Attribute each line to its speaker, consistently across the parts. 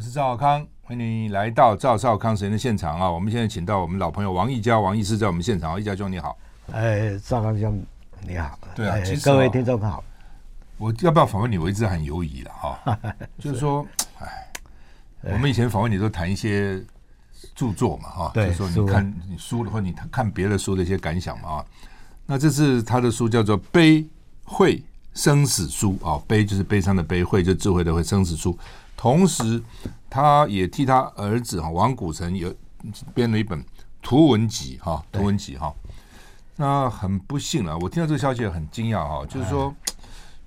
Speaker 1: 我是赵少康，欢迎你来到赵少康时间的现场啊！我们现在请到我们老朋友王益嘉王医师在我们现场，益嘉兄你好。
Speaker 2: 哎，赵康兄你好。
Speaker 1: 对啊，
Speaker 2: 各位听众好。
Speaker 1: 我要不要访问你？我一直很犹疑了哈。就是说，哎，我们以前访问你都谈一些著作嘛哈，就是说你看你书的话，你看别的书的一些感想嘛啊。那这次他的书，叫做《悲会生死书》啊，悲就是悲伤的悲，会就是智慧的会，生死书。同时，他也替他儿子哈王古城有编了一本图文集哈，图文集哈。那很不幸啊，我听到这个消息很惊讶哈，就是说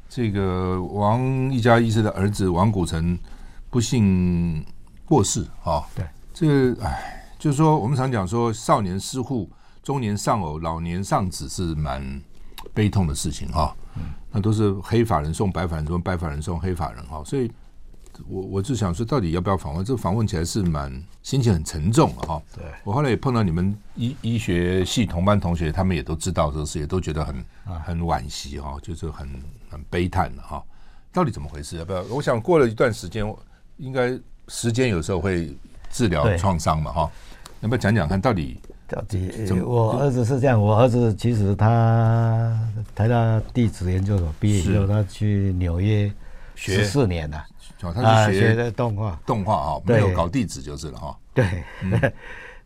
Speaker 1: 这个王一家医师的儿子王古城不幸过世哈。对，这个哎，就是说我们常讲说少年失扈。中年丧偶，老年丧子是蛮悲痛的事情哈。那都是黑法人送白法人，送白法人送黑法人哈。所以，我我就想说，到底要不要访问？这个访问起来是蛮心情很沉重的哈。对，我后来也碰到你们医医学系同班同学，他们也都知道这个事，也都觉得很很惋惜哈，就是很很悲叹的哈。到底怎么回事？要不要？我想过了一段时间，应该时间有时候会治疗创伤嘛哈。要不要讲讲看到底？
Speaker 2: 到底我儿子是这样，我儿子其实他台大地质研究所毕业以后，他去纽约十四年了，
Speaker 1: 他是学的
Speaker 2: 动画，
Speaker 1: 动画啊，没有搞地址就是了哈。
Speaker 2: 对，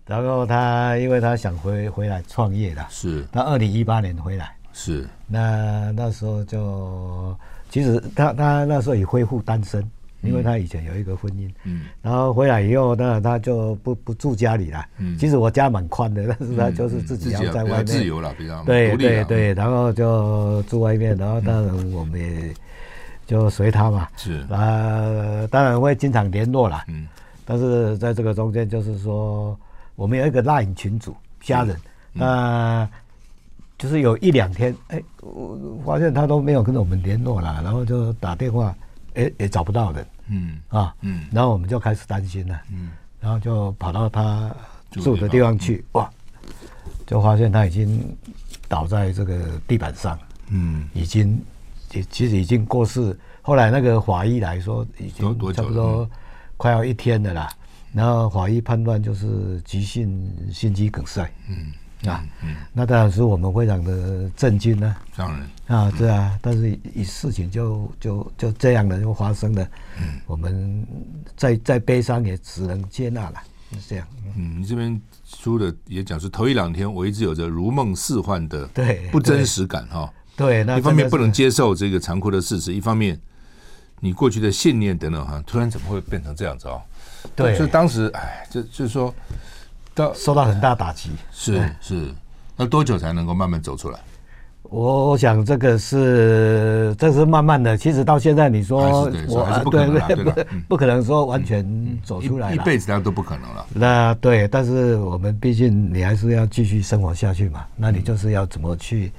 Speaker 2: 然后他因为他想回回来创业的，
Speaker 1: 是，
Speaker 2: 他二零一八年回来，
Speaker 1: 是，
Speaker 2: 那那时候就其实他他那时候也恢复单身。因为他以前有一个婚姻，嗯，然后回来以后，那他就不不住家里了。嗯，其实我家蛮宽的，但是他就是自己要在外面。
Speaker 1: 自由了，比较
Speaker 2: 对对对，然后就住外面，然后当然我们也就随他嘛。是。啊，当然会经常联络啦。嗯，但是在这个中间，就是说我们有一个 LINE 群组家人，那就是有一两天，哎，我发现他都没有跟我们联络了，然后就打电话。也也找不到人，嗯。啊，嗯，然后我们就开始担心了，嗯，然后就跑到他住的地方去，哇，就发现他已经倒在这个地板上，嗯，已经其其实已经过世。后来那个法医来说，已经差不多快要一天了啦。然后法医判断就是急性心肌梗塞，嗯。啊，嗯，那当然是我们非常的震惊呢。当然啊，对啊，但是以事情就就就这样的就发生了。嗯，我们再再悲伤也只能接纳了，是这样。
Speaker 1: 嗯，你这边书的也讲是头一两天，我一直有着如梦似幻的对不真实感哈。
Speaker 2: 对，那
Speaker 1: 一方面不能接受这个残酷的事实，一方面你过去的信念等等哈，突然怎么会变成这样子哦？对，所以当时哎，就就是说到。
Speaker 2: 受到很大打击，
Speaker 1: 是是，那多久才能够慢慢走出来？
Speaker 2: 我我想这个是这是慢慢的，其实到现在你说我还是不可能，不不可能说完全走出来，
Speaker 1: 一辈子这样都不可能了。
Speaker 2: 那对，但是我们毕竟你还是要继续生活下去嘛，那你就是要怎么去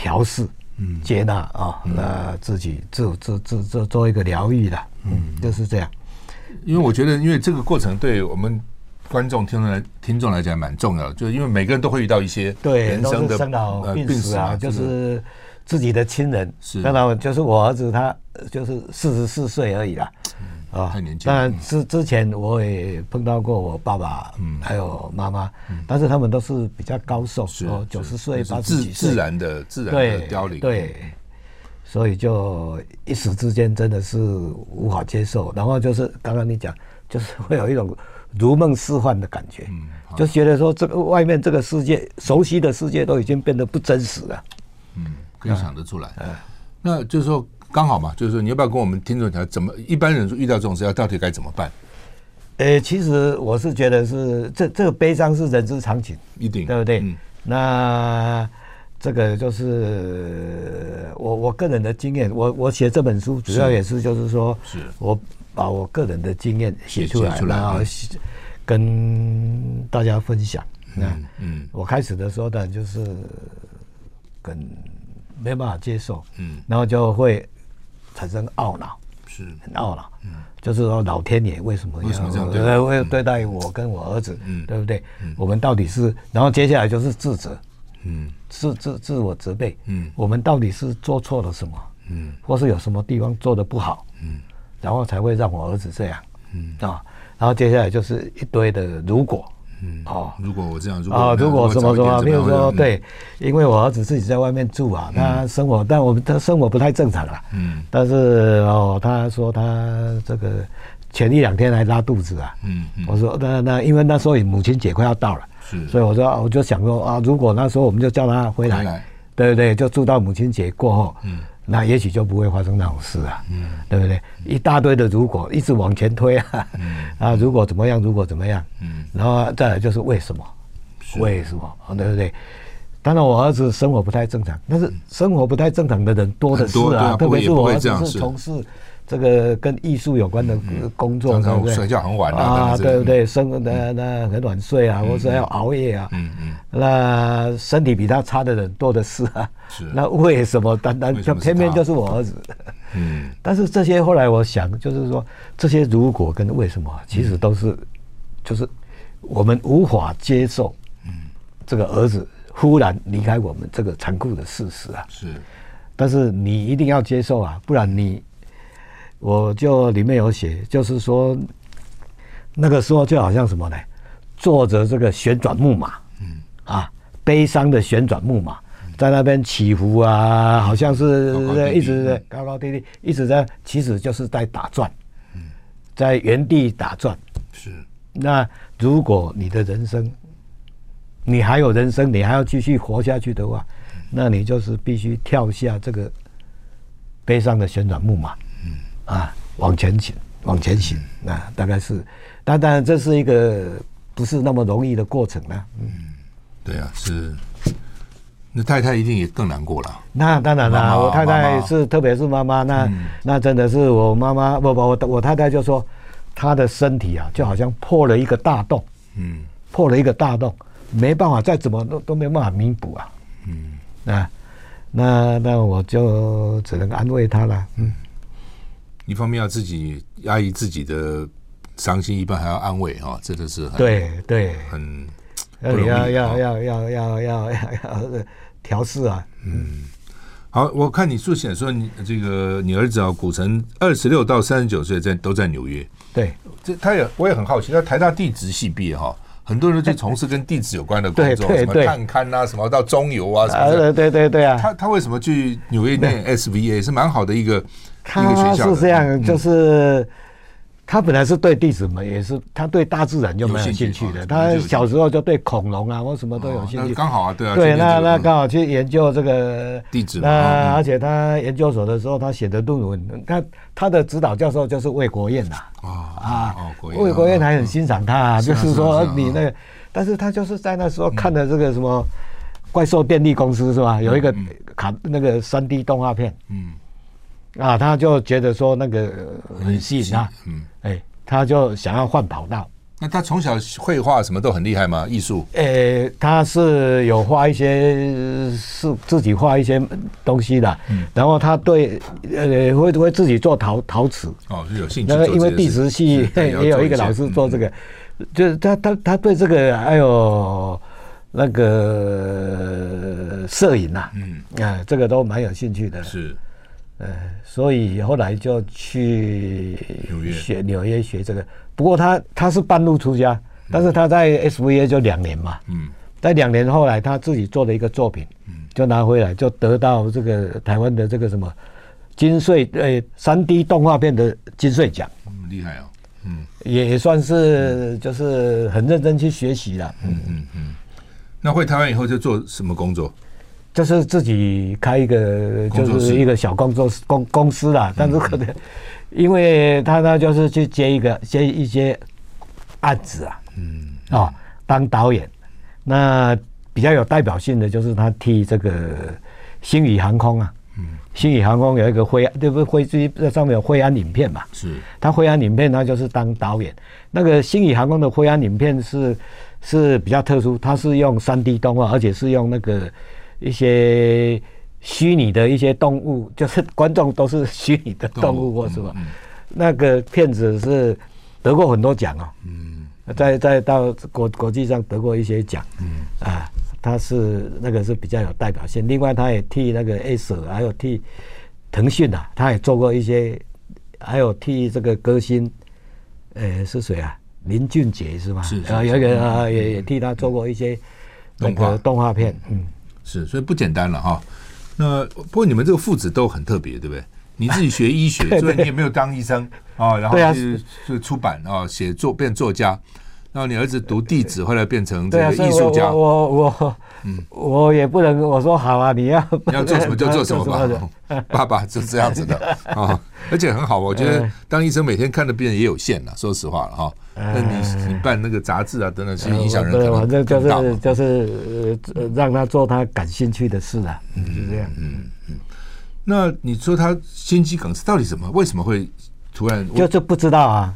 Speaker 2: 调试、嗯、接纳啊，那自己自自自做做一个疗愈的，嗯，就是这样。
Speaker 1: 因为我觉得，因为这个过程对我们。观众听众来听众来讲蛮重要的，就是因为每个人都会遇到一些对人生的
Speaker 2: 生老病死啊，就是自己的亲人。是，当然就是我儿子，他就是四十四岁而已啦，啊，太年轻。当然之之前我也碰到过我爸爸，嗯，还有妈妈，但是他们都是比较高寿，哦，九十岁、八十几岁，
Speaker 1: 自然的自然的凋零。
Speaker 2: 对，所以就一时之间真的是无法接受。然后就是刚刚你讲，就是会有一种。如梦似幻的感觉，嗯，就觉得说这个外面这个世界，熟悉的世界都已经变得不真实了。
Speaker 1: 嗯，可以想得出来。嗯，那就是说刚好嘛，就是说你要不要跟我们听众讲，怎么一般人遇到这种事要到底该怎么办？
Speaker 2: 呃，其实我是觉得是这这个悲伤是人之常情，
Speaker 1: 一定
Speaker 2: 对不对？嗯，那这个就是我我个人的经验，我我写这本书主要也是就是说，是我。把我个人的经验写出来，然后跟大家分享。那嗯，嗯，我开始的时候呢，就是跟没办法接受，嗯，然后就会产生懊恼，是。很懊恼，嗯，就是说老天爷为什么要这样对？会对待我跟我儿子，嗯，对不对？嗯，我们到底是，然后接下来就是自责，嗯，自自自我责备，嗯，我们到底是做错了什么？嗯，或是有什么地方做的不好？嗯，然后才会让我儿子这样，嗯。啊，然后接下来就是一堆的如果。
Speaker 1: 嗯，哦，如果我这样，如果
Speaker 2: 啊，如果什么什么，比如说，对，
Speaker 1: 嗯、
Speaker 2: 因为我儿子自己在外面住啊，他生活，嗯、但我们他生活不太正常啊。
Speaker 1: 嗯，
Speaker 2: 但是哦，他说他这个前一两天还拉肚子啊。嗯，嗯我说那那因为那时候母亲节快要到了，是，所以我说我就想说啊，如果那时候我们就叫他回来，对不对？就住到母亲节过后。嗯。那也许就不会发生那种事啊，嗯，对不对？一大堆的如果一直往前推啊，嗯，啊，如果怎么样，如果怎么样，嗯，然后再来就是为什么，为什么，对不对？当然我儿子生活不太正常，但是生活不太正常的人多的是啊，特别是我儿子是从事。这个跟艺术有关的工作，对不对？
Speaker 1: 睡觉很晚
Speaker 2: 啊，对不对？生那那很晚睡啊，或者要熬夜啊，嗯嗯，那身体比他差的人多的是啊。是。那为什么单单就偏偏就是我儿子？嗯。但是这些后来我想，就是说这些如果跟为什么，其实都是，就是我们无法接受，嗯，这个儿子忽然离开我们这个残酷的事实啊。是。但是你一定要接受啊，不然你。我就里面有写，就是说，那个时候就好像什么呢？坐着这个旋转木马，嗯啊，悲伤的旋转木马，在那边起伏啊，好像是一直在高高低低，一直在，其实就是在打转，嗯，在原地打转。是。那如果你的人生，你还有人生，你还要继续活下去的话，那你就是必须跳下这个悲伤的旋转木马。啊，往前行，往前行，那、啊、大概是，但当然这是一个不是那么容易的过程呢。嗯，
Speaker 1: 对啊，是，那太太一定也更难过了。
Speaker 2: 那当然了，我太太是，特别是妈妈，那、嗯、那真的是我妈妈，不不，我我太太就说，她的身体啊，就好像破了一个大洞，嗯，破了一个大洞，没办法，再怎么都都没办法弥补啊。嗯，啊，那那我就只能安慰她了，嗯。
Speaker 1: 一方面要自己压抑自己的伤心，一半还要安慰啊，真的是很
Speaker 2: 对对，
Speaker 1: 很
Speaker 2: 要要要要要要要要调试啊。
Speaker 1: 嗯，好，我看你书写说你这个你儿子啊，古城二十六到三十九岁在都在纽约。
Speaker 2: 对，
Speaker 1: 这他也我也很好奇，他台大地质系毕业哈，很多人就从事跟地质有关的工作，什么探勘啊，什么到中油啊，什么
Speaker 2: 的。对对对啊，
Speaker 1: 他他为什么去纽约念 SVA 是蛮好的一个。
Speaker 2: 他是这样，就是他本来是对地质嘛，也是他对大自然就没有兴趣的。他小时候就对恐龙啊或什么都有兴趣。
Speaker 1: 刚好啊，对啊。
Speaker 2: 对，那那刚好去研究这个
Speaker 1: 地质。
Speaker 2: 那而且他研究所的时候，他写的论文，他他的指导教授就是魏国燕呐。啊啊，魏国燕还很欣赏他，就是说你那个，但是他就是在那时候看的这个什么怪兽电力公司是吧？有一个卡那个三 D 动画片。嗯。啊，他就觉得说那个很吸引他，嗯，哎，他就想要换跑道。
Speaker 1: 那他从小绘画什么都很厉害吗？艺术？
Speaker 2: 呃，他是有画一些，是自己画一些东西的。嗯，然后他对，呃，会会自己做陶陶瓷。
Speaker 1: 哦，是有兴趣。
Speaker 2: 那个因为地质系也有一个老师做这个，就是他他他对这个还有那个摄影呐，嗯，啊，这个都蛮有兴趣的。
Speaker 1: 是。
Speaker 2: 呃，所以后来就去纽约学纽约学这个。不过他他是半路出家，但是他在 SVA 就两年嘛。嗯，在两年后来他自己做了一个作品，嗯，就拿回来，就得到这个台湾的这个什么金穗呃三 D 动画片的金穗奖。
Speaker 1: 嗯，厉害哦。嗯，
Speaker 2: 也算是就是很认真去学习了。
Speaker 1: 嗯嗯嗯。那回台湾以后就做什么工作？
Speaker 2: 就是自己开一个，就是一个小工作室公公司啦。但是可能，因为他呢，就是去接一个接一些案子啊，嗯，啊，当导演。那比较有代表性的就是他替这个星宇航空啊，嗯星宇航空有一个灰，对不对？飞机在上面有灰安影片嘛？
Speaker 1: 是。
Speaker 2: 他灰安影片，他就是当导演。那个星宇航空的灰安影片是是比较特殊，它是用三 D 动画，而且是用那个一些虚拟的一些动物，就是观众都是虚拟的动物或是吧？那个片子是得过很多奖哦。嗯。在在到国国际上得过一些奖。嗯。啊。他是那个是比较有代表性，另外他也替那个 S，还有替腾讯啊，他也做过一些，还有替这个歌星，呃，是谁啊？林俊杰是吗？
Speaker 1: 是，是，
Speaker 2: 啊，有一个啊，也也替他做过一些那个动画片，嗯，
Speaker 1: 是，所以不简单了哈。那不过你们这个父子都很特别，对不对？你自己学医学，所以你也没有当医生啊，然后就就出版啊，写作变作家。然后你儿子读地址，后来变成这个艺术家。
Speaker 2: 我我我，嗯，我也不能我说好啊，你要
Speaker 1: 你要 做什么就做什么吧。爸爸就是这样子的啊，而且很好。我觉得当医生每天看的病人也有限了，说实话了哈。那你你办那个杂志啊等等，其实影响人可能
Speaker 2: 反正就是就是让他做他感兴趣的事啊，就是这样。嗯嗯。
Speaker 1: 那你说他心肌梗是到底什么？为什么会？突然
Speaker 2: 就是不知道啊，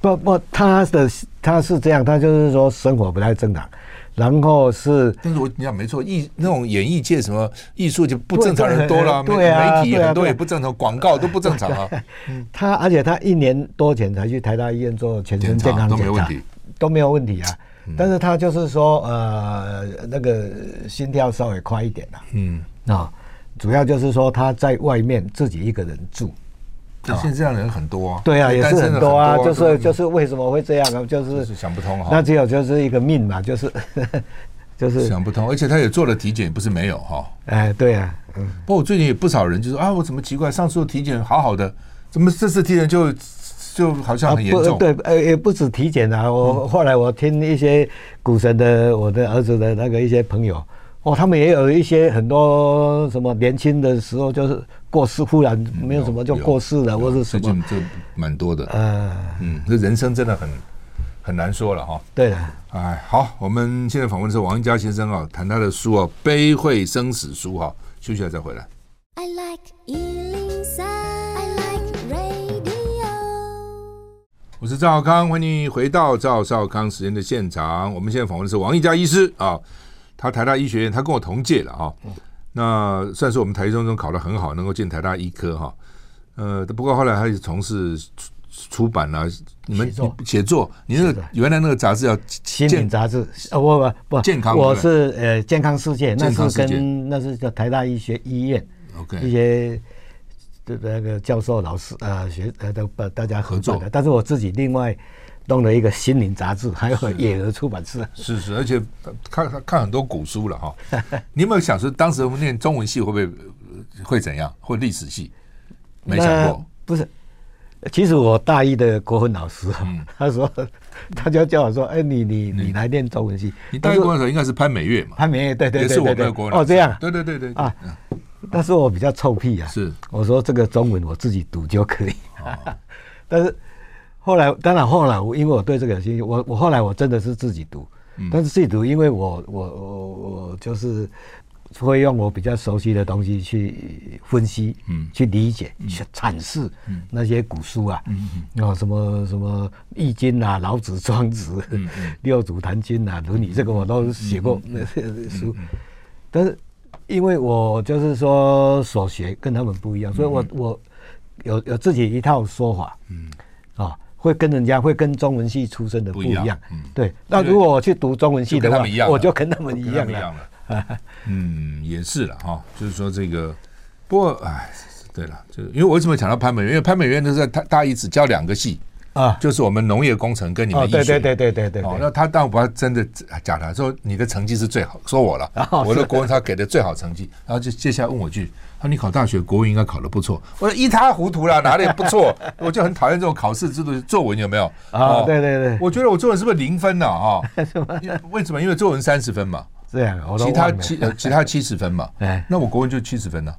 Speaker 2: 不不，他的他是这样，他就是说生活不太正常，然后是，
Speaker 1: 但是我你讲没错，艺那种演艺界什么艺术就不正常人多了，对啊，媒体很多也不正常，广告都不正常啊。
Speaker 2: 他而且他一年多前才去台大医院做全身健康检查，都没有问题，都没有问题啊。但是他就是说呃那个心跳稍微快一点了，嗯啊，主要就是说他在外面自己一个人住。
Speaker 1: 现在这样的人很多啊，
Speaker 2: 对啊，也是很多啊，就是就是为什么会这样啊？就是
Speaker 1: 想不通哈。
Speaker 2: 那只有就是一个命嘛，就是就是
Speaker 1: 想不通。而且他也做了体检，不是没有哈。
Speaker 2: 哎，对啊，嗯。
Speaker 1: 不过我最近有不少人就说啊，我怎么奇怪，上次体检好好的，怎么这次体检就就好像很严重？
Speaker 2: 对，呃，也不止体检啊。我后来我听一些股神的，我的儿子的那个一些朋友。哦，他们也有一些很多什么年轻的时候就是过世，忽然没有什么就过世了，或者什么，
Speaker 1: 这蛮多的。呃，嗯，这人生真的很很难说了哈。
Speaker 2: 对的，
Speaker 1: 哎，好，我们现在访问的是王一家先生啊，谈他的书啊，《悲会生死书》哈，休息了再回来。I like 103, I like radio。我是赵少康，欢迎你回到赵少康时间的现场。我们现在访问的是王一家医师啊。他台大医学院，他跟我同届了哈，那算是我们台中中考得很好，能够进台大医科哈。呃，不过后来他也从事出版啊，你们写作，你那个原来那个杂志叫《
Speaker 2: 心灵杂志》啊，不不不，健康，我是呃健康世界，那是跟那是叫台大医学医院，OK，一些的那个教授老师啊学呃都把大家合作的，但是我自己另外。弄了一个心灵杂志，还有野鹅出版社。
Speaker 1: 是是，而且看看很多古书了哈。你有没有想说，当时我们念中文系会不会会怎样？或历史系？没想过。
Speaker 2: 不是，其实我大一的国文老师，他说他就叫我说：“哎，你你你来念中文系。”
Speaker 1: 你大一国文老师应该是潘美月嘛？
Speaker 2: 潘美月，对对对，
Speaker 1: 也是我们的国文老师。
Speaker 2: 哦，这样。
Speaker 1: 对对对对啊。
Speaker 2: 但是我比较臭屁啊。
Speaker 1: 是。
Speaker 2: 我说这个中文我自己读就可以。但是。后来，当然后来，我因为我对这个有兴趣，我我后来我真的是自己读，嗯、但是自己读，因为我我我我就是会用我比较熟悉的东西去分析，嗯，去理解，嗯、去阐释那些古书啊，啊什么什么易经啊、老子、庄子、六祖坛经啊、伦理，这个我都写过那些书，但是因为我就是说所学跟他们不一样，所以我我有有自己一套说法，嗯。啊。会跟人家会跟中文系出身的不一样，嗯，对。那如果我去读中文系的话，我就跟他们一样了。
Speaker 1: 嗯，也是了哈。就是说这个，不过哎，对了，就因为我为什么讲到潘美元？因为潘美元都是他大一只教两个系啊，就是我们农业工程跟你们医学。
Speaker 2: 对对对对对对。
Speaker 1: 那他当然不要真的假的，说你的成绩是最好，说我了，我的国文他给的最好成绩，然后就接下来问我句。他说你考大学国文应该考得不错，我说一塌糊涂了，哪里不错？我就很讨厌这种考试制度。作文有没有？
Speaker 2: 啊，对对对，
Speaker 1: 我觉得我作文是不是零分呢？啊，为什么？因为作文三十分嘛，
Speaker 2: 这样，
Speaker 1: 其他七呃其他七十分嘛，那我国文就七十分了，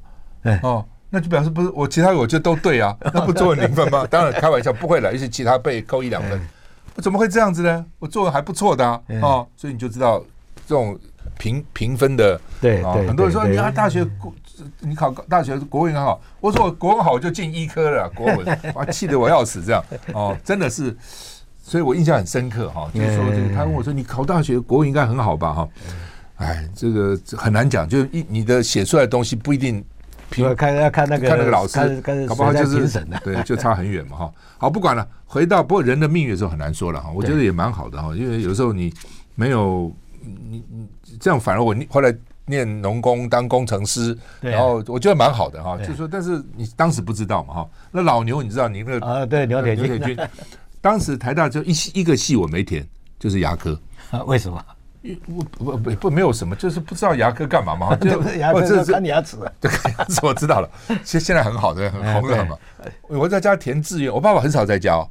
Speaker 1: 哦，那就表示不是我其他我就都对啊，那不作文零分吗？当然开玩笑，不会了，一些其他被扣一两分，我怎么会这样子呢？我作文还不错的啊，哦，所以你就知道这种评评分的，
Speaker 2: 对啊，
Speaker 1: 很多人说你看大学。你考大学国文很好，我说我国文好我就进医科了，国文哇气得我要死这样哦，真的是，所以我印象很深刻哈，就是说这个他问我说你考大学国文应该很好吧哈，哎这个很难讲，就是一你的写出来的东西不一定。
Speaker 2: 要看要看那个
Speaker 1: 看那个老师，搞不好就是对，就差很远嘛哈。好，不管了，回到不过人的命运的时候很难说了哈。我觉得也蛮好的哈，因为有时候你没有你你这样，反而我后来念农工当工程师，然后我觉得蛮好的哈。就是说，但是你当时不知道嘛哈。那老牛，你知道你那个
Speaker 2: 啊？对，牛铁
Speaker 1: 牛铁军，当时台大就一一个系我没填，就是牙科
Speaker 2: 啊？为什么？
Speaker 1: 我不不不没有什么，就是不知道牙科干嘛嘛，就
Speaker 2: 牙科是看牙齿，
Speaker 1: 对看牙齿我知道了。现现在很好的，很红的嘛。我在家填志愿，我爸爸很少在家，哦，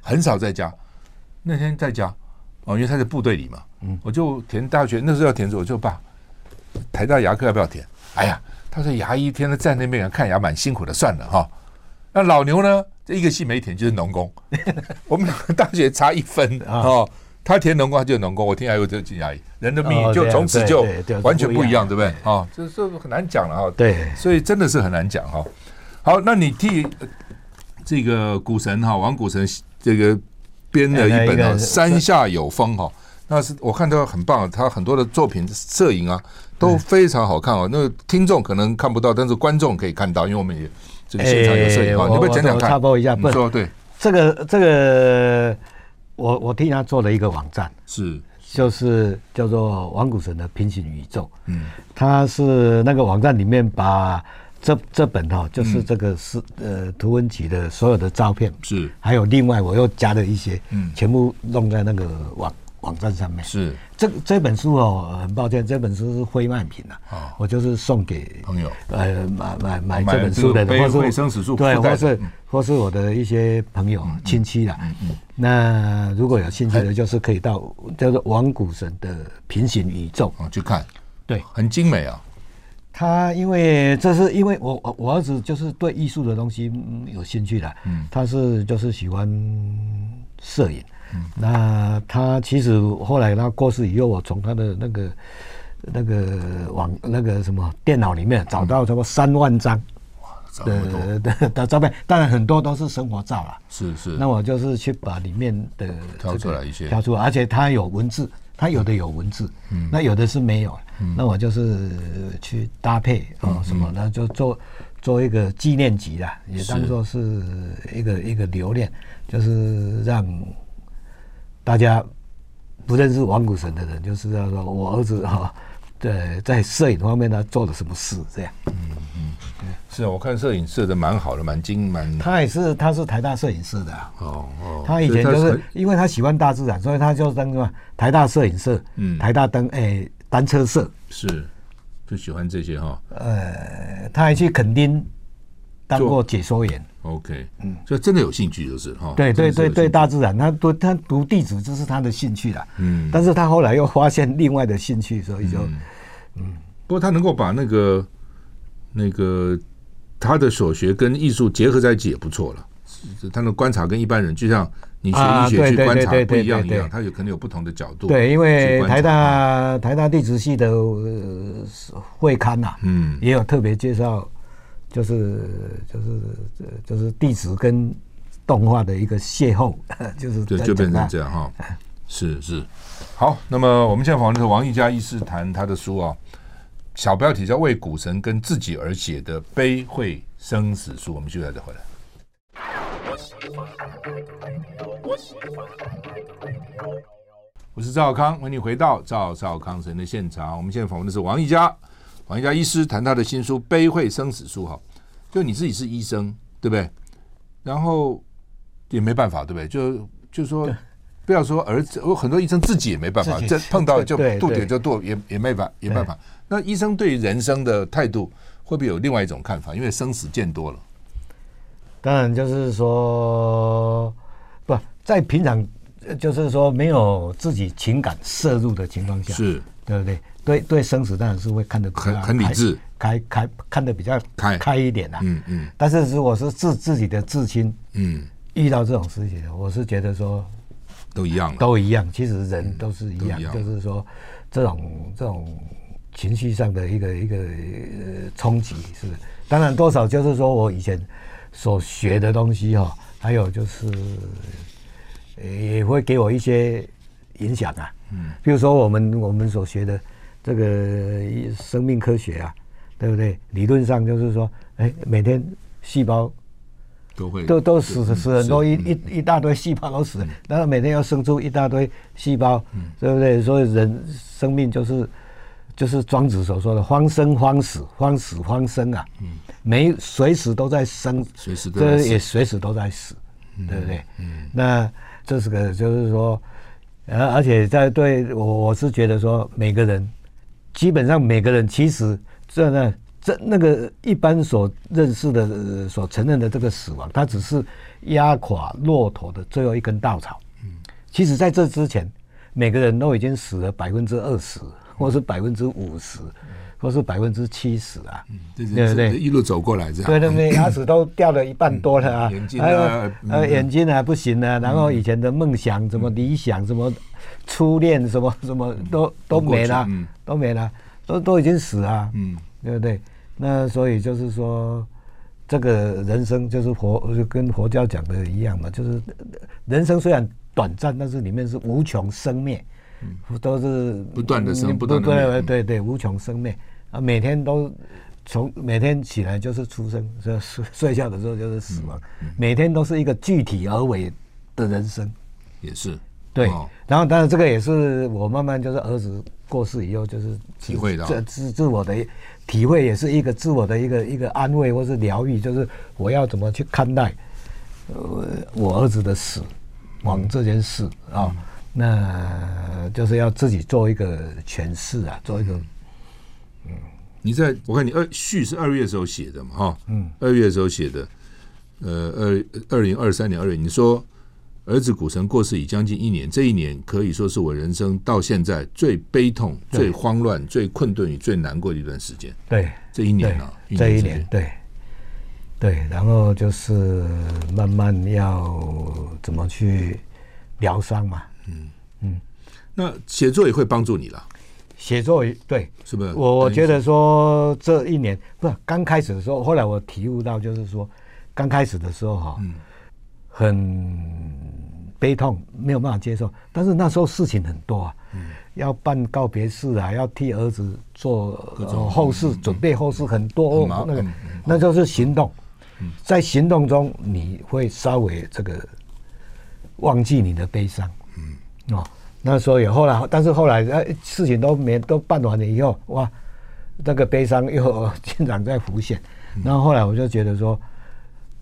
Speaker 1: 很少在家。那天在家，哦，因为他在部队里嘛，嗯，我就填大学，那时候要填志，我就爸，台大牙科要不要填？哎呀，他说牙医天天在那边看牙蛮辛苦的，算了哈。那老牛呢？这一个系没填，就是农工。我们两个大学差一分哦。他填农工，他就农工；我听还有这个牙医，人的命运就从此就完全不一样，对不对？啊，这这很难讲了哈。
Speaker 2: 对，
Speaker 1: 所以真的是很难讲哈。好，那你替这个股神哈王股神这个编了一本《山下有风》哈，那是我看到很棒，他很多的作品摄影啊都非常好看哦。那个听众可能看不到，但是观众可以看到，因为我们也这个现场有摄影啊。你不要讲讲看？
Speaker 2: 插播一下，
Speaker 1: 你说对
Speaker 2: 这个这个。我我替他做了一个网站，
Speaker 1: 是。
Speaker 2: 就是叫做王谷神的平行宇宙，嗯，他是那个网站里面把这这本哈，就是这个是呃图文集的所有的照片
Speaker 1: 是，还
Speaker 2: 有另外我又加了一些，嗯，全部弄在那个网。网站上面。
Speaker 1: 是。
Speaker 2: 这这本书哦，很抱歉，这本书是非卖品的，我就是送给朋友，呃，买买买这本书的，
Speaker 1: 或是生死书，
Speaker 2: 对，或是或是我的一些朋友亲戚啦。那如果有兴趣的，就是可以到叫做王股神的平行宇宙。
Speaker 1: 啊去看，
Speaker 2: 对，
Speaker 1: 很精美啊。
Speaker 2: 他因为这是因为我我我儿子就是对艺术的东西有兴趣的，嗯，他是就是喜欢摄影。那他其实后来他过世以后，我从他的那个那个网那个什么电脑里面找到差不多三万张的的的照片，当然很多都是生活照了。
Speaker 1: 是是。
Speaker 2: 那我就是去把里面的
Speaker 1: 挑出来一些，
Speaker 2: 挑出来，而且他有文字，他有的有文字，嗯，那有的是没有。嗯那我就是去搭配啊什么，那就做做一个纪念集啦，也当做是一个一个留念，就是让。大家不认识王谷神的人，就是要说我儿子哈，对，在摄影方面他做了什么事这样。嗯
Speaker 1: 嗯，是啊，我看摄影摄的蛮好的，蛮精蛮。
Speaker 2: 他也是，他是台大摄影社的啊。哦哦。他以前就是因为他喜欢大自然，所以他就当什么台大摄影社，嗯，台大灯哎单车社，
Speaker 1: 是就喜欢这些哈。
Speaker 2: 呃，他还去垦丁当过解说员。
Speaker 1: OK，嗯，所以真的有兴趣就是哈，
Speaker 2: 对对对对，大自然，他读他读地质，这是他的兴趣啦，嗯，但是他后来又发现另外的兴趣，所以就，
Speaker 1: 嗯，不过他能够把那个那个他的所学跟艺术结合在一起也不错了，他的观察跟一般人就像你学医学去观察不一样一样，他有可能有不同的角度，
Speaker 2: 对，因为台大台大地质系的会刊呐，嗯，也有特别介绍。就是就是就是地质跟动画的一个邂逅，就是
Speaker 1: 对，就变成这样哈。是是，好，那么我们现在访问的是王毅佳医师谈他的书啊，小标题叫《为股神跟自己而写的悲会生死书》，我们就在再回来。我是赵少康，欢迎你回到赵少康神的现场。我们现在访问的是王毅家。王毅家医师谈他的新书《悲会生死书》哈，就你自己是医生，对不对？然后也没办法，对不对？就就说不要说儿子，有很多医生自己也没办法，这碰到就肚点就渡，也也没办也没办法。那医生对于人生的态度会不会有另外一种看法？因为生死见多了，
Speaker 2: 当然就是说不在平常，就是说没有自己情感摄入的情况下，
Speaker 1: 是
Speaker 2: 对不对？对对，生死当然是会看得
Speaker 1: 很很理智，
Speaker 2: 开开看得比较开。开一点的，
Speaker 1: 嗯嗯。
Speaker 2: 但是如果是自自己的至亲，嗯，遇到这种事情，我是觉得说
Speaker 1: 都一样，
Speaker 2: 都一样。其实人都是一样，就是说这种这种情绪上的一个一个冲击，是。当然多少就是说我以前所学的东西哈，还有就是也会给我一些影响啊。嗯，比如说我们我们所学的这个生命科学啊，对不对？理论上就是说，哎，每天细胞
Speaker 1: 都会
Speaker 2: 都都死死很多一一一大堆细胞都死，然后每天要生出一大堆细胞，对不对？所以人生命就是就是庄子所说的“荒生荒死，荒死荒生”啊，嗯，每随时都在生，
Speaker 1: 随时这
Speaker 2: 也随时都在死，对不对？嗯，那这是个就是说。而而且在对我我是觉得说，每个人基本上每个人其实这呢这那个一般所认识的所承认的这个死亡，它只是压垮骆驼的最后一根稻草。嗯，其实在这之前，每个人都已经死了百分之二十，或是百分之五十。或是百分之七十啊，
Speaker 1: 对不对？一路走过来这样，
Speaker 2: 对对对，牙齿都掉了一半多了啊，还有呃眼睛啊不行了，然后以前的梦想、什么理想、什么初恋、什么 什么都都没了，都没了，都都已经死了，嗯，对不对？那所以就是说，这个人生就是佛就跟佛教讲的一样嘛，就是人生虽然短暂，但是里面是无穷生灭，都是
Speaker 1: 不断的生，不断的灭，
Speaker 2: 对对对，无穷生灭。啊，每天都从每天起来就是出生，睡 睡觉的时候就是死亡，嗯嗯、每天都是一个具体而为的人生，
Speaker 1: 也是
Speaker 2: 对。哦、然后当然这个也是我慢慢就是儿子过世以后就是
Speaker 1: 体会到，
Speaker 2: 这自自我的体会也是一个自我的一个一个安慰或是疗愈，就是我要怎么去看待呃我儿子的死亡这件事啊，嗯哦、那就是要自己做一个诠释啊，做一个。
Speaker 1: 嗯，你在我看你二序是二月的时候写的嘛，哈，嗯，二月的时候写的，呃，二二零二三年二月，你说儿子古城过世已将近一年，这一年可以说是我人生到现在最悲痛、最慌乱、最困顿与最难过的一段时间。
Speaker 2: 对，
Speaker 1: 这一年啊，
Speaker 2: 这一年，对，对，然后就是慢慢要怎么去疗伤嘛，嗯。
Speaker 1: 嗯，那写作也会帮助你了。
Speaker 2: 写作对，
Speaker 1: 是不是？
Speaker 2: 我我觉得说这一年不是刚开始的时候，后来我体悟到，就是说刚开始的时候哈，很悲痛，没有办法接受。但是那时候事情很多啊，要办告别式啊，要替儿子做后事，准备后事很多，那个那就是行动。在行动中，你会稍微这个忘记你的悲伤，嗯哦。那时候也后来，但是后来呃事情都没都办完了以后，哇，那个悲伤又 经常在浮现。然后后来我就觉得说，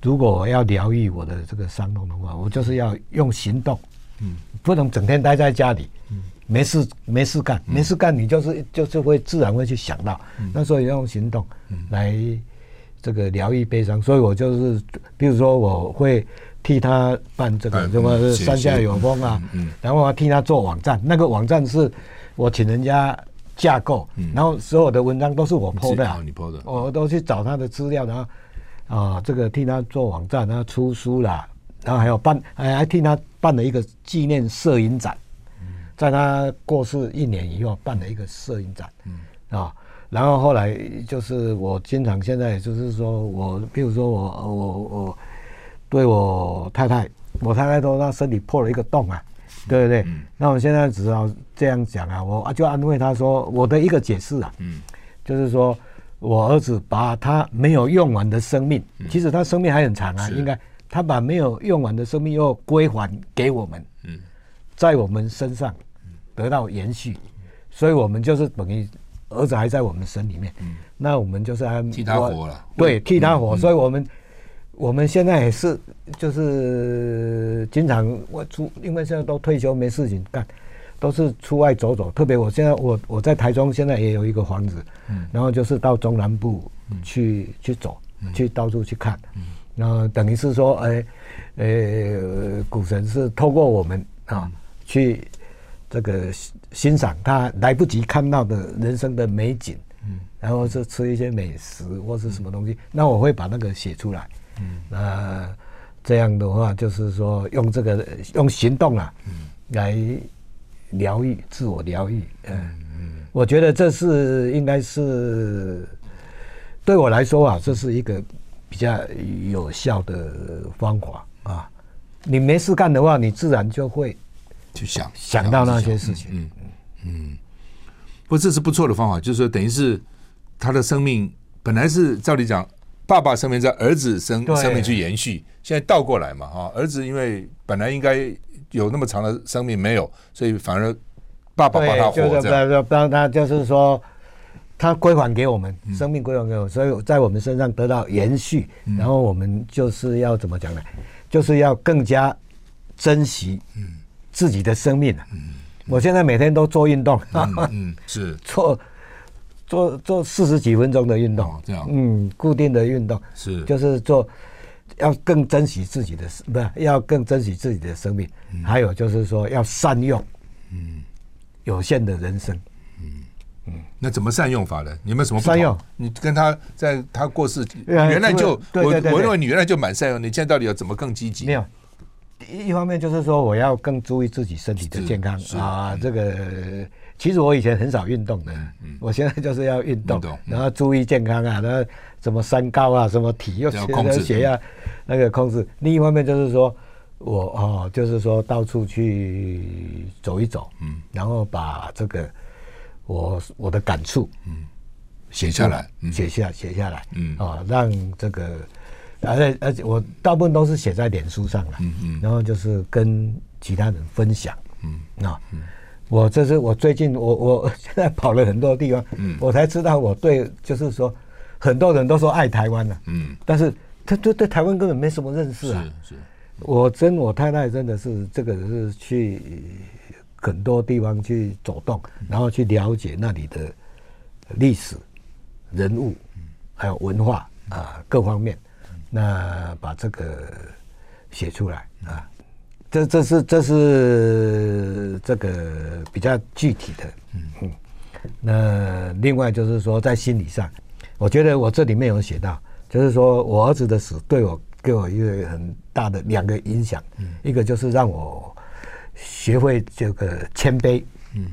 Speaker 2: 如果我要疗愈我的这个伤痛的话，我就是要用行动，嗯，不能整天待在家里，嗯，没事没事干，没事干你就是就是会自然会去想到，那所以要用行动来这个疗愈悲伤。所以我就是，比如说我会。替他办这个什么山下有风啊，然后我替他做网站，那个网站是我请人家架构，然后所有的文章都是我 po 的，我都去找他的资料，然后啊，这个替他做网站，然后出书啦，然后还有办，还还替他办了一个纪念摄影展，在他过世一年以后办了一个摄影展，啊，然后后来就是我经常现在就是说我，比如说我我我。对我太太，我太太都她身体破了一个洞啊，对不对？嗯、那我现在只好这样讲啊，我就安慰她说，我的一个解释啊，嗯、就是说我儿子把他没有用完的生命，嗯、其实他生命还很长啊，应该他把没有用完的生命又归还给我们，嗯、在我们身上得到延续，所以我们就是等于儿子还在我们身里面，嗯、那我们就是要
Speaker 1: 替他活了，
Speaker 2: 对，替他活，嗯、所以我们。我们现在也是，就是经常外出，因为现在都退休没事情干，都是出外走走。特别我现在我我在台中现在也有一个房子，嗯，然后就是到中南部去、嗯、去走，去到处去看，嗯，然后等于是说，哎，呃，股神是透过我们啊，去这个欣赏他来不及看到的人生的美景，嗯，然后是吃一些美食或是什么东西，那我会把那个写出来。嗯，那这样的话，就是说用这个用行动啊，嗯，来疗愈自我疗愈，嗯嗯，我觉得这是应该是对我来说啊，这是一个比较有效的方法啊。你没事干的话，你自然就会
Speaker 1: 去想
Speaker 2: 想到那些事情。
Speaker 1: 嗯嗯嗯，不，这是不错的方法，就是说等于是他的生命本来是照理讲，爸爸生命在儿子生生命去延续，现在倒过来嘛哈，儿子因为本来应该有那么长的生命没有，所以反而。爸爸把他活着，
Speaker 2: 就是让他就是说，他归还给我们，生命归还给我们，所以在我们身上得到延续，然后我们就是要怎么讲呢？就是要更加珍惜自己的生命。我现在每天都做运动，
Speaker 1: 嗯，是。
Speaker 2: 做做做四十几分钟的运动，这样，嗯，固定的运动是，就是做要更珍惜自己的，不是要更珍惜自己的生命，还有就是说要善用，嗯。有限的人生，嗯
Speaker 1: 嗯，那怎么善用法呢？你有没有什么不？善用？你跟他在他过世原来就我我认为你原来就蛮善用，你现在到底要怎么更积极？
Speaker 2: 没有，一方面就是说我要更注意自己身体的健康啊。这个其实我以前很少运动的，嗯我现在就是要运动，然后注意健康啊，然后什么三高啊，什么体又血压那个控制。另一方面就是说。我哦，就是说到处去走一走，嗯，然后把这个我我的感触，嗯，写下来，写下写下来，嗯，啊，让这个，而且而且我大部分都是写在脸书上了，嗯嗯，然后就是跟其他人分享，嗯，啊，我这是我最近我我现在跑了很多地方，嗯，我才知道我对就是说很多人都说爱台湾了，嗯，但是他对对台湾根本没什么认识啊，是是。我跟我太太真的是这个是去很多地方去走动，然后去了解那里的历史、人物，还有文化啊各方面，那把这个写出来啊，这这是这是这个比较具体的，嗯。嗯。那另外就是说在心理上，我觉得我这里面有写到，就是说我儿子的死对我。给我一个很大的两个影响，一个就是让我学会这个谦卑，嗯，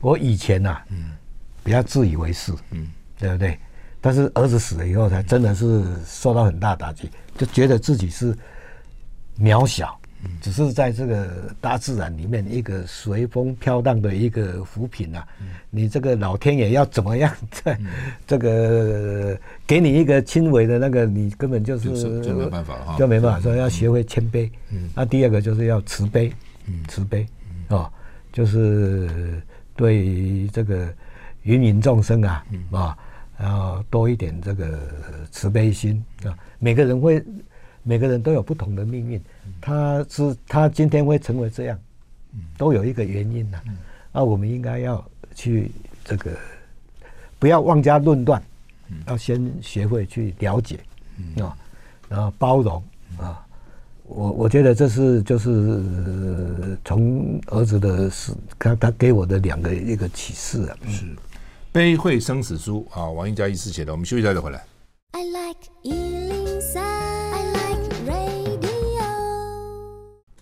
Speaker 2: 我以前呐，比较自以为是，嗯，对不对？但是儿子死了以后，才真的是受到很大打击，就觉得自己是渺小。只是在这个大自然里面，一个随风飘荡的一个浮萍啊！你这个老天爷要怎么样在这个给你一个轻微的那个，你根本就是就没办法哈，就没办法说要学会谦卑。那第二个就是要慈悲，慈悲啊，就是对这个芸芸众生啊啊，然后多一点这个慈悲心啊。每个人会，每个人都有不同的命运。他是他今天会成为这样，都有一个原因呐。那我们应该要去这个，不要妄加论断，要先学会去了解啊，然后包容啊。我我觉得这是就是从儿子的是，他他给我的两个一个启示啊。
Speaker 1: 是《悲会生死书》啊，王益嘉医师写的。我们休息一下再回来。I like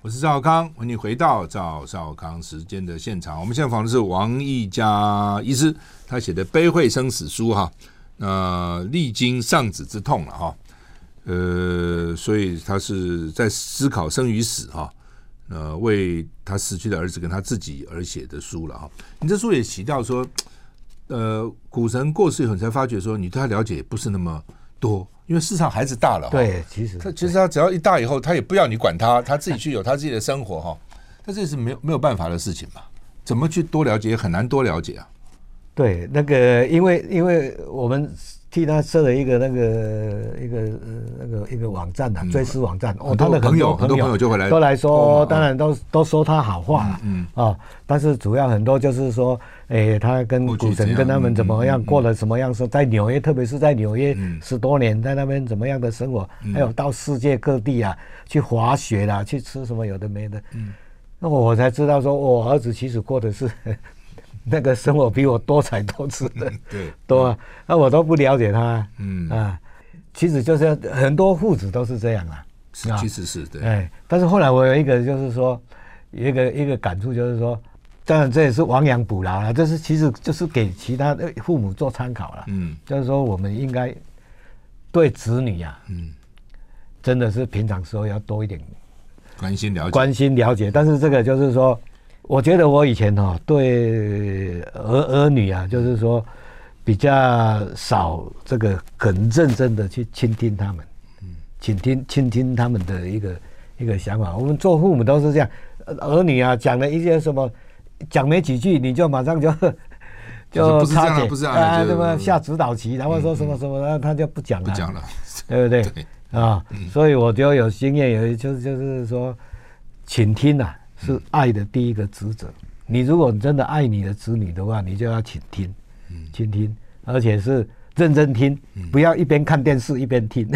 Speaker 1: 我是赵康，欢迎回到赵少康时间的现场。我们现在访的是王益嘉医师，他写的《悲会生死书》哈，那历经丧子之痛了哈，呃，所以他是在思考生与死哈，呃，为他死去的儿子跟他自己而写的书了哈。你这书也提到说，呃，股神过世以后，你才发觉说，你对他了解不是那么多。因为市场孩子大了，
Speaker 2: 对，其实
Speaker 1: 他其实他只要一大以后，他也不要你管他，他自己去有他自己的生活哈。但这是没有没有办法的事情嘛？怎么去多了解？很难多了解啊。
Speaker 2: 对，那个因为因为我们。替他设了一个那个一个那个一个网站的追思网站哦，他的
Speaker 1: 朋友很多朋友就会来
Speaker 2: 都来说，当然都都说他好话了，嗯啊，但是主要很多就是说，哎，他跟古城跟他们怎么样过了什么样生，在纽约，特别是在纽约十多年，在那边怎么样的生活，还有到世界各地啊去滑雪啦，去吃什么有的没的，嗯，那我才知道说，我儿子其实过的是。那个生活比我多彩多姿的，对，多啊，那我都不了解他，嗯。啊，其实就是很多父子都是这样啊，
Speaker 1: 是，其实是对，
Speaker 2: 哎，但是后来我有一个就是说，一个一个感触就是说，当然这也是亡羊补牢了，这是其实就是给其他的父母做参考了。嗯，就是说我们应该对子女呀，嗯，真的是平常时候要多一点
Speaker 1: 关心了解，
Speaker 2: 关心了解。但是这个就是说，我觉得我以前哈对儿儿女啊，就是说比较少这个很认真的去倾听他们，嗯，倾听倾听他们的一个一个想法。我们做父母都是这样，儿女啊讲了一些什么，讲没几句你就马上就 就
Speaker 1: 插嘴。
Speaker 2: 啊，什么下指导棋，然后说什么什么，然后他就不讲了，
Speaker 1: 不讲了，
Speaker 2: 对不对？啊，所以我就有经验，有就是就是说，倾听啊，是爱的第一个职责。你如果真的爱你的子女的话，你就要倾听，倾听，而且是认真听，不要一边看电视一边听，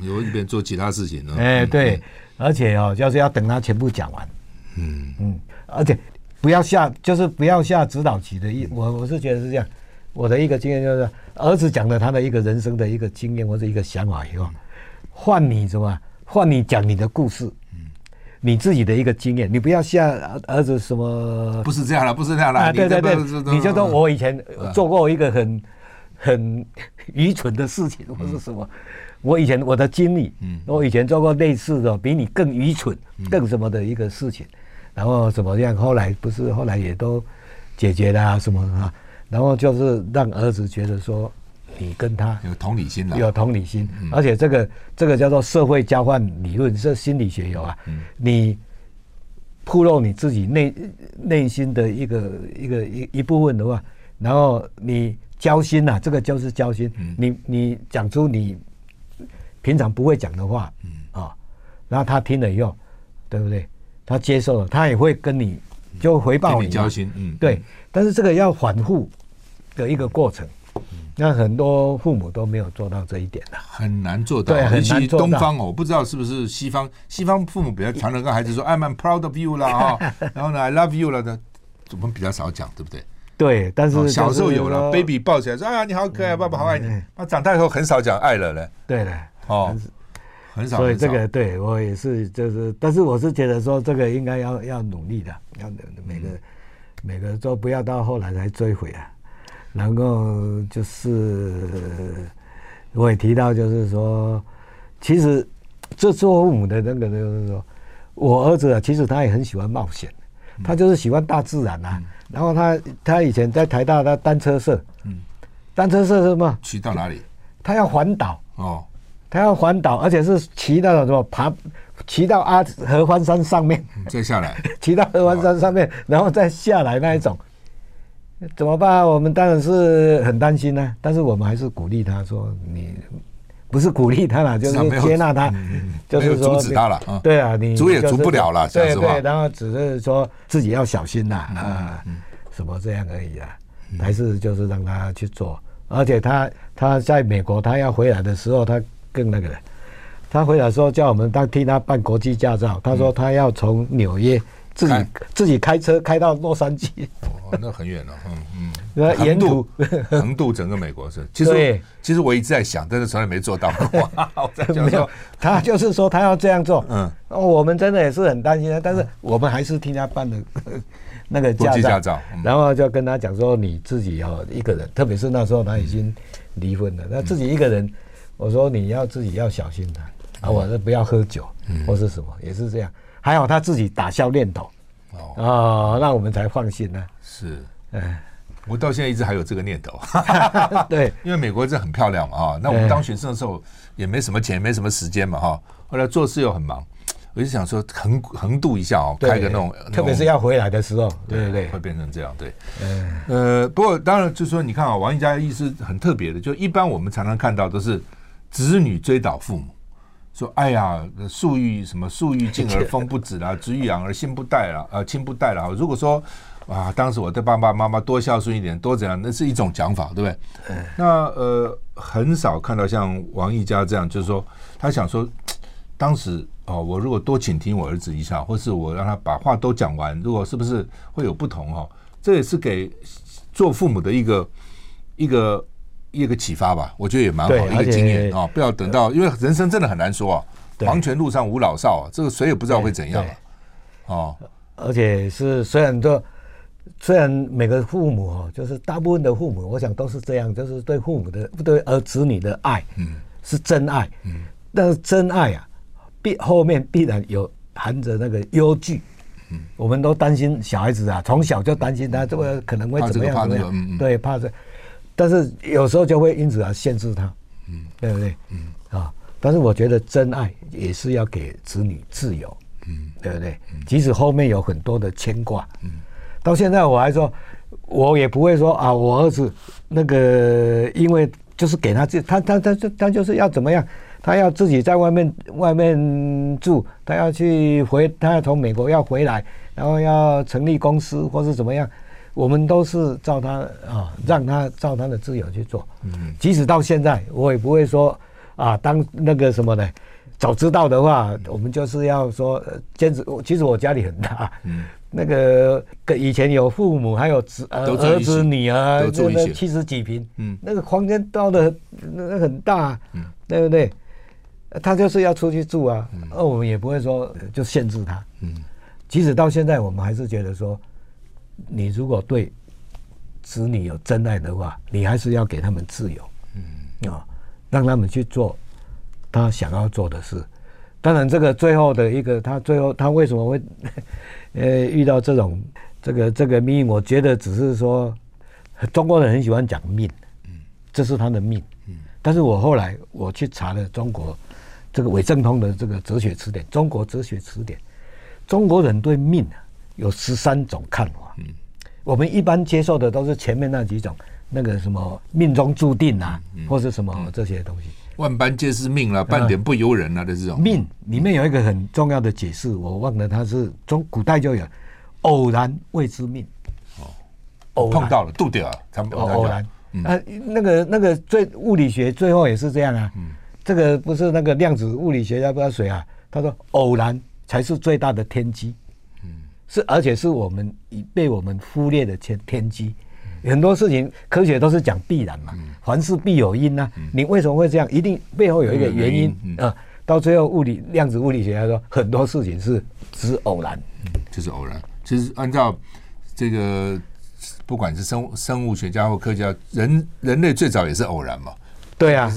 Speaker 1: 有一边做其他事情呢。
Speaker 2: 哎，对，而且哦，就是要等他全部讲完，嗯。嗯，而且不要下，就是不要下指导棋的意。我我是觉得是这样，我的一个经验就是，儿子讲了他的一个人生的一个经验或者一个想法以后。换你什么？换你讲你的故事，嗯，你自己的一个经验，你不要下儿子什么？
Speaker 1: 不是这样了，不是这样了。啊，
Speaker 2: 对对对，你就说我以前做过一个很很愚蠢的事情，或是什么？我以前我的经历，嗯，我以前做过类似的，比你更愚蠢、更什么的一个事情，然后怎么样？后来不是后来也都解决了啊，什么啊？然后就是让儿子觉得说。你跟他
Speaker 1: 有同理心了，
Speaker 2: 有同理心，而且这个这个叫做社会交换理论，这心理学有啊。你暴露你自己内内心的一个一个一一部分的话，然后你交心呐，这个就是交心。你你讲出你平常不会讲的话，啊，然后他听了以后，对不对？他接受了，他也会跟你就回报你
Speaker 1: 交心，嗯，
Speaker 2: 对。但是这个要反复的一个过程。那很多父母都没有做到这一点的，
Speaker 1: 很难做到。尤其东方哦，我不知道是不是西方，西方父母比较常常，跟孩子说 “I'm proud of you” 了啊，然后呢 “I love you” 了呢，我们比较少讲，对不对？
Speaker 2: 对，但是
Speaker 1: 小时候有了，baby 抱起来说：“啊，你好可爱，爸爸好爱你。”那长大以后很少讲爱了嘞。
Speaker 2: 对的，
Speaker 1: 哦，很少。
Speaker 2: 所以这个对我也是，就是，但是我是觉得说，这个应该要要努力的，要每个每个都不要到后来才追悔啊。然后就是我也提到，就是说，其实这做父母的那个就是说，我儿子啊，其实他也很喜欢冒险，他就是喜欢大自然啊。然后他他以前在台大的单车社，嗯，单车社是什么？
Speaker 1: 去到哪里？
Speaker 2: 他要环岛哦，他要环岛，而且是骑那种什么爬，骑到阿合欢山上面，
Speaker 1: 再下来，
Speaker 2: 骑到合欢山上面，然后再下来那一种。怎么办？我们当然是很担心呢、啊，但是我们还是鼓励他说：“你不是鼓励他了，就是接纳他，就是说
Speaker 1: 阻止他了。啊”
Speaker 2: 对啊，你
Speaker 1: 阻也阻不了了，
Speaker 2: 对对，然后只是说自己要小心呐啊，什么这样而已啊，还是就是让他去做。而且他他在美国，他要回来的时候，他更那个了。他回来的时候叫我们当替他办国际驾照，他说他要从纽约。自己自己开车开到洛杉矶，
Speaker 1: 哦，那很远了，嗯嗯。那沿途。横渡整个美国是，其实其实我一直在想，但是从来没做到过。
Speaker 2: 没有，他就是说他要这样做，嗯，我们真的也是很担心，但是我们还是替他办的那个驾照，然后就跟他讲说，你自己要一个人，特别是那时候他已经离婚了，那自己一个人，我说你要自己要小心的啊，我说不要喝酒，或是什么，也是这样。还好他自己打消念头，哦，那我们才放心呢。
Speaker 1: 是，哎，我到现在一直还有这个念头。
Speaker 2: 对，
Speaker 1: 因为美国这很漂亮嘛，哈。那我们当学生的时候也没什么钱，没什么时间嘛，哈。后来做事又很忙，我就想说横横渡一下哦，开个那种，
Speaker 2: 特别是要回来的时候，对对对，
Speaker 1: 会变成这样。对，呃，不过当然就是说，你看啊，王一佳的意思很特别的，就一般我们常常看到都是子女追悼父母。说哎呀，树欲什么树欲静而风不止啦，子欲养而亲不待了，呃，亲不待了。如果说啊，当时我对爸爸妈妈多孝顺一点，多怎样，那是一种讲法，对不对？嗯、那呃，很少看到像王毅家这样，就是说他想说，当时哦，我如果多倾听我儿子一下，或是我让他把话都讲完，如果是不是会有不同哦？这也是给做父母的一个一个。一个启发吧，我觉得也蛮好的一个经验啊！不要等到，因为人生真的很难说啊。黄泉路上无老少啊，这个谁也不知道会怎样啊。哦，
Speaker 2: 而且是虽然说虽然每个父母哦，就是大部分的父母，我想都是这样，就是对父母的对儿子女的爱，嗯，是真爱，嗯，但是真爱啊，必后面必然有含着那个忧惧，嗯，我们都担心小孩子啊，从小就担心他这个可能会怎么样怎么样，对，怕这，但是有时候就会因此而限制他，嗯，对不对？嗯，啊，但是我觉得真爱也是要给子女自由，嗯，对不对？即使后面有很多的牵挂，嗯。到现在我还说，我也不会说啊，我儿子那个，因为就是给他自他他他他他就是要怎么样，他要自己在外面外面住，他要去回，他要从美国要回来，然后要成立公司或是怎么样，我们都是照他啊，让他照他的自由去做。嗯，即使到现在，我也不会说啊，当那个什么呢？早知道的话，我们就是要说坚持。其实我家里很大。嗯。那个跟以前有父母，还有子儿儿子女儿，住那七十几平，嗯，那个房间到的那很大，嗯，对不对？他就是要出去住啊，而、嗯、我们也不会说就限制他，嗯，即使到现在，我们还是觉得说，你如果对子女有真爱的话，你还是要给他们自由，嗯啊，让他们去做他想要做的事。当然，这个最后的一个，他最后他为什么会？呃，遇到这种这个这个命运，我觉得只是说，中国人很喜欢讲命，嗯，这是他的命，嗯。但是我后来我去查了中国这个伪正通的这个哲学词典，《中国哲学词典》，中国人对命有十三种看法。嗯，我们一般接受的都是前面那几种，那个什么命中注定啊，或是什么这些东西。
Speaker 1: 万般皆是命啊，半点不由人啊的这种
Speaker 2: 命里面有一个很重要的解释，我忘了它是从古代就有，偶然谓之命。
Speaker 1: 哦，碰到了，度掉了，他们
Speaker 2: 偶然。啊，那个那个最物理学最后也是这样啊。嗯，这个不是那个量子物理学家不知道谁啊？他说偶然才是最大的天机。嗯，是而且是我们已被我们忽略的天天机。很多事情科学都是讲必然嘛，凡事必有因呐。你为什么会这样？一定背后有一个原因啊。到最后，物理量子物理学家说，很多事情是只偶然，
Speaker 1: 就是偶然。其实按照这个，不管是生生物学家或科学家，人人类最早也是偶然嘛。
Speaker 2: 对啊，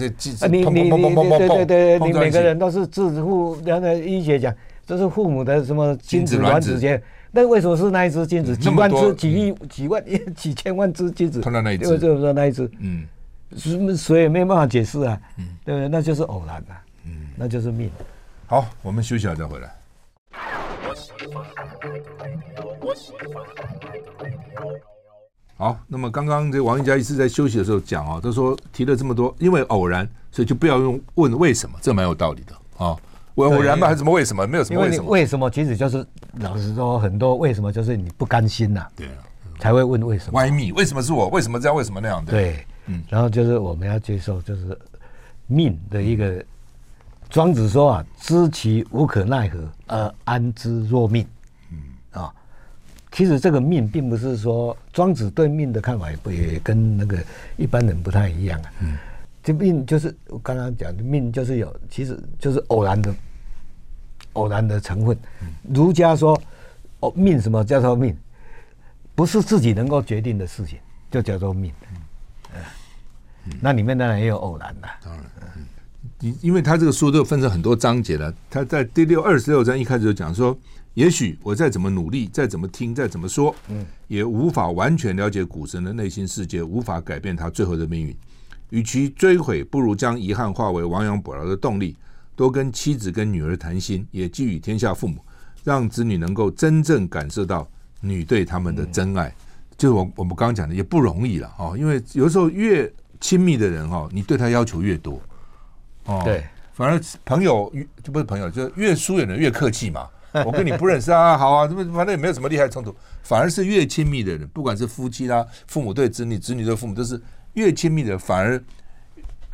Speaker 2: 你你你对对对，你每个人都是自负，然后医学讲这是父母的什么精子卵子间。那为什么是那一只精子？几万只、几亿、几万、几千万只精子？
Speaker 1: 碰到那一只，
Speaker 2: 因为就是说那一只，嗯，是谁也没办法解释啊，嗯，对不对？那就是偶然的，嗯，那就是命。
Speaker 1: 好，我们休息了再回来。好，那么刚刚这王一佳一直在休息的时候讲啊，他说提了这么多，因为偶然，所以就不要用问为什么，这蛮有道理的啊。偶然吧，还是什么？为什么？没有什么为什么？
Speaker 2: 因为为什么？其实就是老实说，很多为什么就是你不甘心呐，对，啊才会问为什么。
Speaker 1: 歪密，为什么是我？为什么这样？为什么那样？
Speaker 2: 对，嗯。然后就是我们要接受，就是命的一个。庄子说啊，知其无可奈何，而安之若命。嗯啊，其实这个命并不是说庄子对命的看法也不也跟那个一般人不太一样啊。嗯。这命就是我刚刚讲的命，就是有，其实就是偶然的，偶然的成分。儒家说，哦，命什么叫做命？不是自己能够决定的事情，就叫做命。嗯，那里面当然也有偶然的。当然，
Speaker 1: 因因为他这个书都分成很多章节了。他在第六二十六章一开始就讲说，也许我再怎么努力，再怎么听，再怎么说，嗯，也无法完全了解古神的内心世界，无法改变他最后的命运。与其追悔，不如将遗憾化为亡羊补牢的动力，多跟妻子跟女儿谈心，也寄予天下父母，让子女能够真正感受到你对他们的真爱。嗯、就是我我们刚刚讲的，也不容易了哦，因为有时候越亲密的人哈，你对他要求越多哦。对，反而朋友就不是朋友，就越疏远的越客气嘛。我跟你不认识啊，好啊，这反正也没有什么厉害冲突。反而是越亲密的人，不管是夫妻啦，父母对子女，子女对父母，都是。越亲密的，反而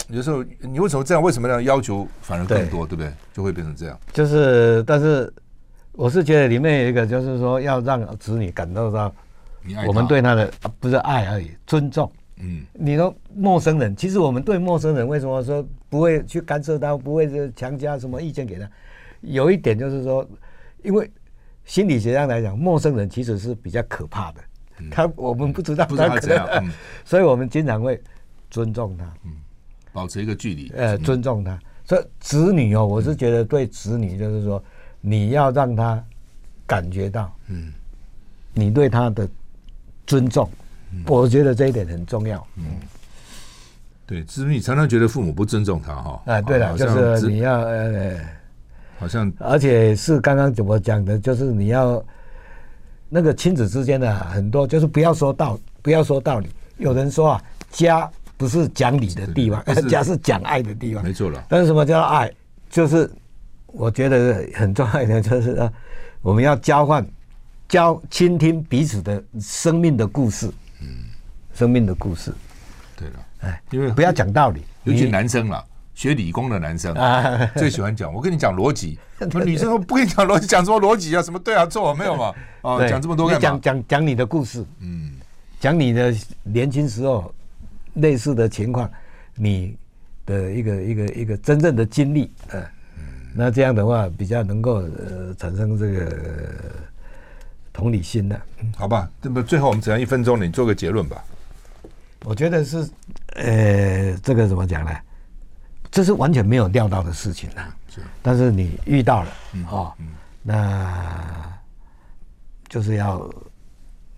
Speaker 1: 有时候你为什么这样？为什么这样要求反而更多？对，对不对？就会变成这样。
Speaker 2: 就是，但是我是觉得里面有一个，就是说要让子女感受到我们对他的他不是爱而已，尊重。嗯，你说陌生人，其实我们对陌生人为什么说不会去干涉他，不会强加什么意见给他？有一点就是说，因为心理学上来讲，陌生人其实是比较可怕的。他我们不知道，
Speaker 1: 不知道他怎样，嗯、
Speaker 2: 所以我们经常会尊重他，
Speaker 1: 嗯，保持一个距离，
Speaker 2: 呃，尊重他。所以子女哦，我是觉得对子女就是说，你要让他感觉到，嗯，你对他的尊重，嗯、我觉得这一点很重要，嗯。
Speaker 1: 对，子女常常觉得父母不尊重他哈。
Speaker 2: 哎，对了，就是你要呃，
Speaker 1: 好像，
Speaker 2: 而且是刚刚怎么讲的，就是你要那个亲子之间的很多，就是不要说道，不要说道理。有人说啊，家不是讲理的地方，家是 讲爱的地方。
Speaker 1: 没错了。
Speaker 2: 但是什么叫爱？就是我觉得很重要一点，就是啊，我们要交换、交倾听彼此的生命的故事。嗯，生命的故事。
Speaker 1: 对了。
Speaker 2: 哎，因为不要讲道理，
Speaker 1: 尤其男生了，学理工的男生最喜欢讲。我跟你讲逻辑，女生说不跟你讲逻辑，讲什么逻辑啊？什么对啊错啊没有嘛？哦，讲这么多干嘛？
Speaker 2: 讲讲讲你的故事，嗯，讲你的年轻时候类似的情况，你的一个一个一个真正的经历，嗯，那这样的话比较能够呃产生这个同理心的，
Speaker 1: 好吧？那么最后我们只要一分钟，你做个结论吧。
Speaker 2: 我觉得是，呃，这个怎么讲呢？这是完全没有料到的事情呐。是，但是你遇到了，哦，那就是要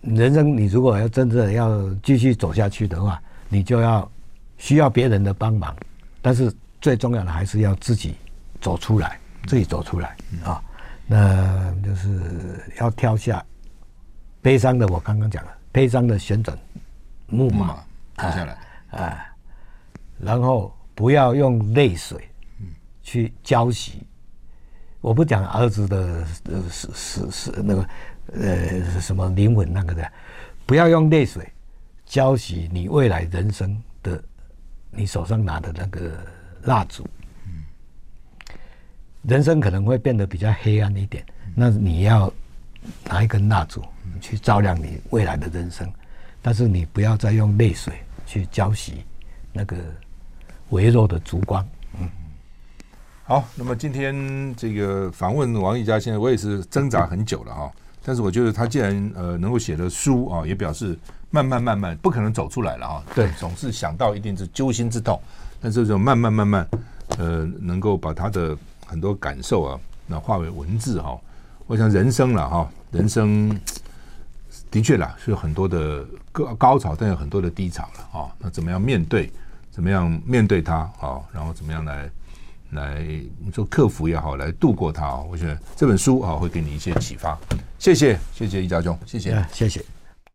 Speaker 2: 人生。你如果要真正要继续走下去的话，你就要需要别人的帮忙，但是最重要的还是要自己走出来，自己走出来啊。那就是要跳下悲伤的，我刚刚讲了，悲伤的旋转木马。
Speaker 1: 跳下来，
Speaker 2: 啊，啊，然后不要用泪水，去浇洗。嗯、我不讲儿子的呃是是是那个呃什么灵魂那个的，不要用泪水浇洗你未来人生的你手上拿的那个蜡烛。嗯、人生可能会变得比较黑暗一点，嗯、那你要拿一根蜡烛去照亮你未来的人生。但是你不要再用泪水去浇洗那个微弱的烛光。嗯，
Speaker 1: 好，那么今天这个访问王奕嘉先生，我也是挣扎很久了哈。但是我觉得他既然呃能够写的书啊，也表示慢慢慢慢不可能走出来了啊。
Speaker 2: 对，
Speaker 1: 总是想到一定是揪心之痛，但是就慢慢慢慢呃能够把他的很多感受啊，那化为文字哈。我想人生了哈，人生。的确啦，是有很多的高高潮，但有很多的低潮了啊。那怎么样面对？怎么样面对它啊？然后怎么样来来你说克服也好，来度过它啊？我觉得这本书啊会给你一些启发。谢谢，谢谢易家兄，谢谢，
Speaker 2: 谢谢。